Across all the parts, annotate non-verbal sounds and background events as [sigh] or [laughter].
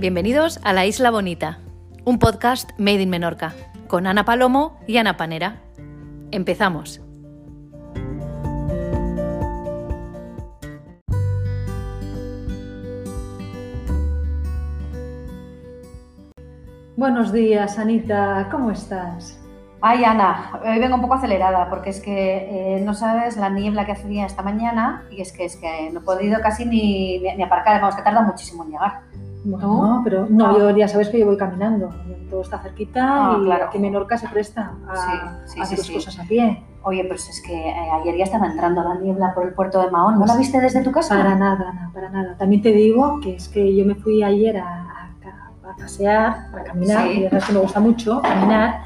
Bienvenidos a La Isla Bonita, un podcast made in Menorca, con Ana Palomo y Ana Panera. Empezamos. Buenos días, Anita, ¿cómo estás? Ay, Ana, hoy vengo un poco acelerada porque es que eh, no sabes la niebla que hacía esta mañana y es que es que no he podido casi ni, ni, ni aparcar, vamos, que tarda muchísimo en llegar. Bueno, ¿Tú? pero no, yo ya sabes que yo voy caminando, todo está cerquita Ah, y claro. que Menorca se presta a, Sí, sí, a hacer sí. cosas a pie. Oye, pues es que eh, ayer ya estaba entrando la niebla por el puerto de Mahón. ¿No la viste desde tu casa? Para nada, Ana, para nada. También te digo que es que yo me fui ayer a, a- a pasear, a caminar, y sabes que me gusta mucho caminar,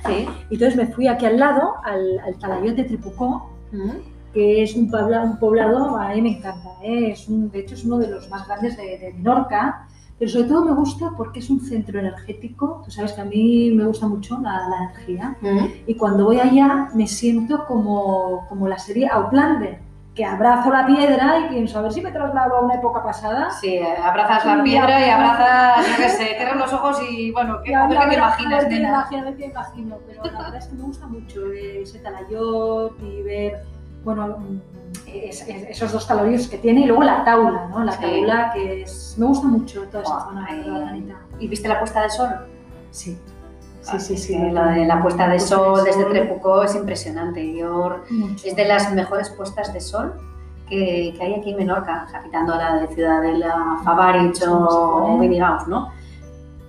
y entonces me fui aquí al lado, al, al Talayot de Tripucó, Mm. que es un, pobla- un poblado, a mí me encanta, ¿eh? es un, de hecho es uno de los más grandes de, de Menorca, pero sobre todo me gusta porque es un centro energético, tú sabes que a mí me gusta mucho la, la energía, Mm. y cuando voy allá me siento como, como la serie Outlander, que abrazo la piedra y pienso, a ver si me traslado a una época pasada. Sí, abrazas la piedra y abrazas, yo qué sé, cierras los ojos y bueno, ¿qué, [laughs] a ver qué te imaginas, me imagino, me imagino, pero la verdad es que me gusta mucho eh, talayot y ver, bueno, es- es- esos dos talayos que tiene y luego la taula, ¿no? La Sí. taula que es, me gusta mucho toda Buah, zona, Anita. ¿Y viste la puesta de sol? Sí, sí, Ah, sí, sí. que La de la puesta de sol de desde. Trepucó es impresionante. Yo. Es de las mejores puestas de sol que, que hay aquí en Menorca, o sea, quitando la de Ciudadela, Favarich ¿Cómo se o? Benigaos, ¿no?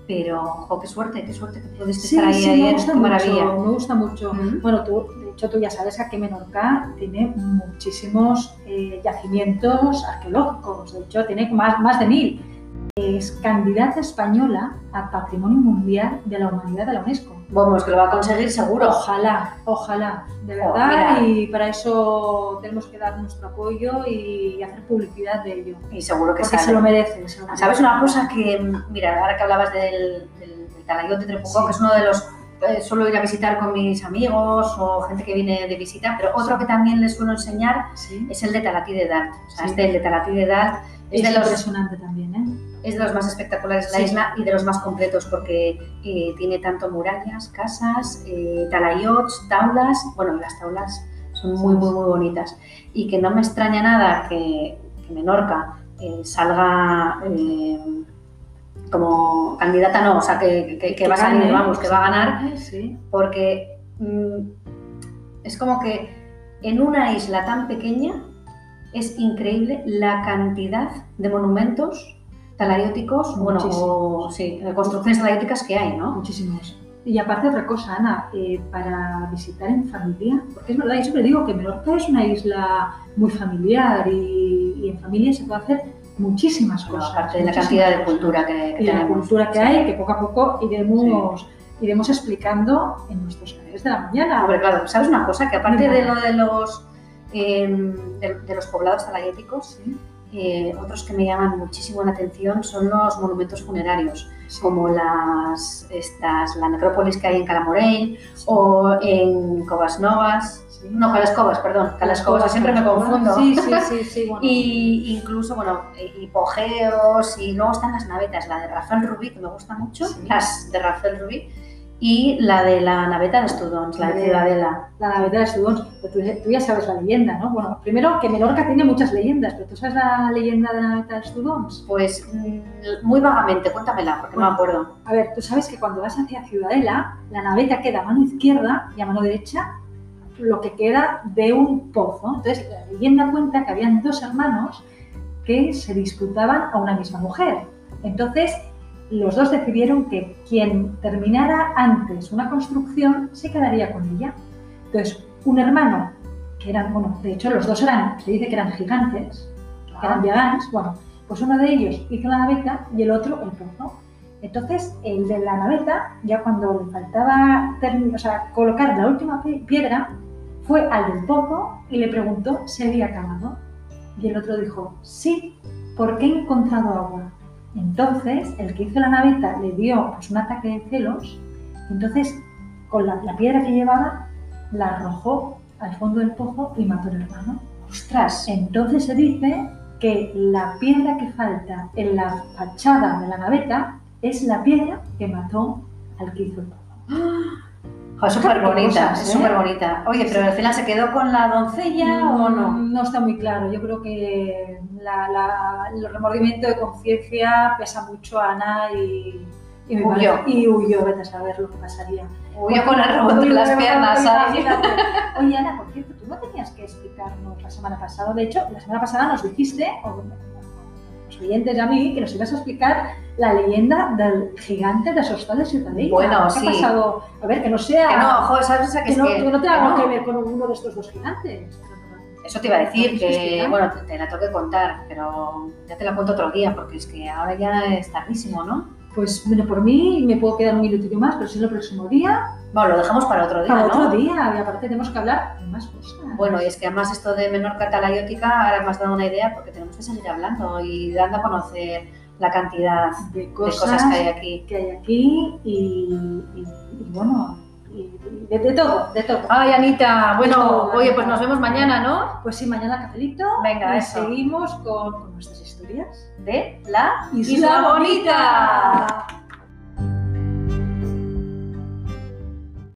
Pero, qué suerte, qué suerte que pudiste Sí, estar ahí sí, me gusta qué maravilla. mucho, me gusta mucho. Bueno, tú, de hecho, tú ya sabes que Menorca tiene muchísimos eh, yacimientos arqueológicos, de hecho, tiene más, más de mil. Es candidata española a Patrimonio Mundial de la Humanidad de la UNESCO. Vamos, que lo va a conseguir seguro. Ojalá, ojalá, de Jo, verdad, y para eso tenemos que dar nuestro apoyo y hacer publicidad de ello. Y seguro que Porque sale. se lo merece. se lo merece. ¿Sabes una cosa que, mira, ahora que hablabas del, del, del Talayot de Trepucó, Sí. que es uno de los eh, suelo ir a visitar con mis amigos o gente que viene de visita, pero otro que también les suelo enseñar Sí. es el de Talatí de Dart. O sea, Sí. este el de Talatí de Dart es, Es de los, impresionante también, ¿eh? Es de los más espectaculares de la Sí. isla y de los más completos porque eh, tiene tanto murallas, casas, eh, talayots, taulas. Bueno, las taulas son muy, muy, muy bonitas. Y que no me extraña nada que, que Menorca eh, salga como candidata, no, o sea, que, que- que va a salir, vamos, que va a ganar, Sí. porque mm, es como que en una isla tan pequeña es increíble la cantidad de monumentos talayóticos, bueno, o sí, construcciones talayóticas que hay, ¿no? Muchísimos. Y aparte otra cosa, Ana, eh, para visitar en familia, porque es verdad, yo siempre digo que Menorca es una isla muy familiar y, y en familia se puede hacer muchísimas Bueno, cosas. aparte de la cantidad de cultura que, que Y la cultura que hay, que poco a poco iremos, iremos explicando en nuestros canales de la mañana. Hombre, claro, ¿sabes una cosa? Que aparte de lo de los, eh, de, de los poblados talayéticos, Sí, eh, otros que me llaman muchísimo la atención son los monumentos funerarios. sí. como las, estas, la necrópolis que hay en Calamorell o en Covas Novas. Sí. No, Calascovas, perdón, Calascovas, siempre me confundo. Sí, sí, sí. [laughs] Bueno. Y incluso, bueno, hipogeos y luego están las navetas, la de Rafael Rubí, que me gusta mucho, las de Rafael Rubí, y la de la naveta de Studons, la de. Ciudadela. La naveta de Studons, pero tú, tú ya sabes la leyenda, ¿no? Bueno, primero que Menorca tiene muchas leyendas, pero ¿tú sabes la leyenda de la naveta de Studons? Pues mm, muy vagamente, cuéntamela, porque no me acuerdo. A ver, tú sabes que cuando vas hacia Ciudadela, la naveta queda a mano izquierda y a mano derecha lo que queda de un pozo. Entonces, la leyenda cuenta que habían dos hermanos que se disputaban a una misma mujer. Entonces, los dos decidieron que quien terminara antes una construcción se quedaría con ella. Entonces, un hermano, que eran, bueno, de hecho los dos eran, se dice que eran gigantes, que eran gigantes, bueno, pues uno de ellos hizo la naveta y el otro el pozo. Entonces, el de la naveta, ya cuando le faltaba o sea, colocar la última pi- piedra, fue al del pozo y le preguntó si había acabado. Y el otro dijo, sí, porque he encontrado agua. Entonces, el que hizo la naveta le dio pues, un ataque de celos, entonces, con la, la piedra que llevaba, la arrojó al fondo del pozo y mató al hermano. Ostras, Entonces se dice que la piedra que falta en la fachada de la naveta es la piedra que mató al que hizo el pozo. Jo, es súper bonita, es ¿eh? súper bonita. Oye, pero al final se quedó con la doncella o no? No está muy claro. Yo creo que la- la- el remordimiento de conciencia pesa mucho a Ana y, y, me Huyó. y huyó, vete a saber lo que pasaría. Huyó con el rebote en las piernas. Oye, Ana, por cierto, tú no tenías que explicarnos la semana pasada. De hecho, la semana pasada nos dijiste, o los oyentes y a mí, que nos ibas a explicar la leyenda del gigante de Sostal de Ciutadella. Bueno, ¿Qué sí. ha pasado? A ver, que no sea... Que no, jo, ¿sabes? O sea, que que es no, que- que no tenga no. que ver con uno de estos dos gigantes. Eso te iba a decir, ¿Nos que bueno, te, te la tengo que contar, pero ya te la cuento otro día, porque es que ahora ya es tardísimo, ¿no? Pues bueno, por mí me puedo quedar un minutito más, pero si no el próximo día, Bueno, lo dejamos para otro día, para ¿no? otro día. Y aparte tenemos que hablar de más cosas. Bueno, y es que además esto de Menorca talayótica ahora me has dado una idea porque tenemos que seguir hablando y dando a conocer la cantidad de de cosas, cosas que hay aquí. que hay aquí y, y- y bueno, de, de todo, de todo. Ay, Anita, bueno, Todo, oye, pues nos vemos mañana, ¿no? Pues sí, mañana cafelito Venga, y eso. seguimos con, con nuestras historias. De la Isla Bonita.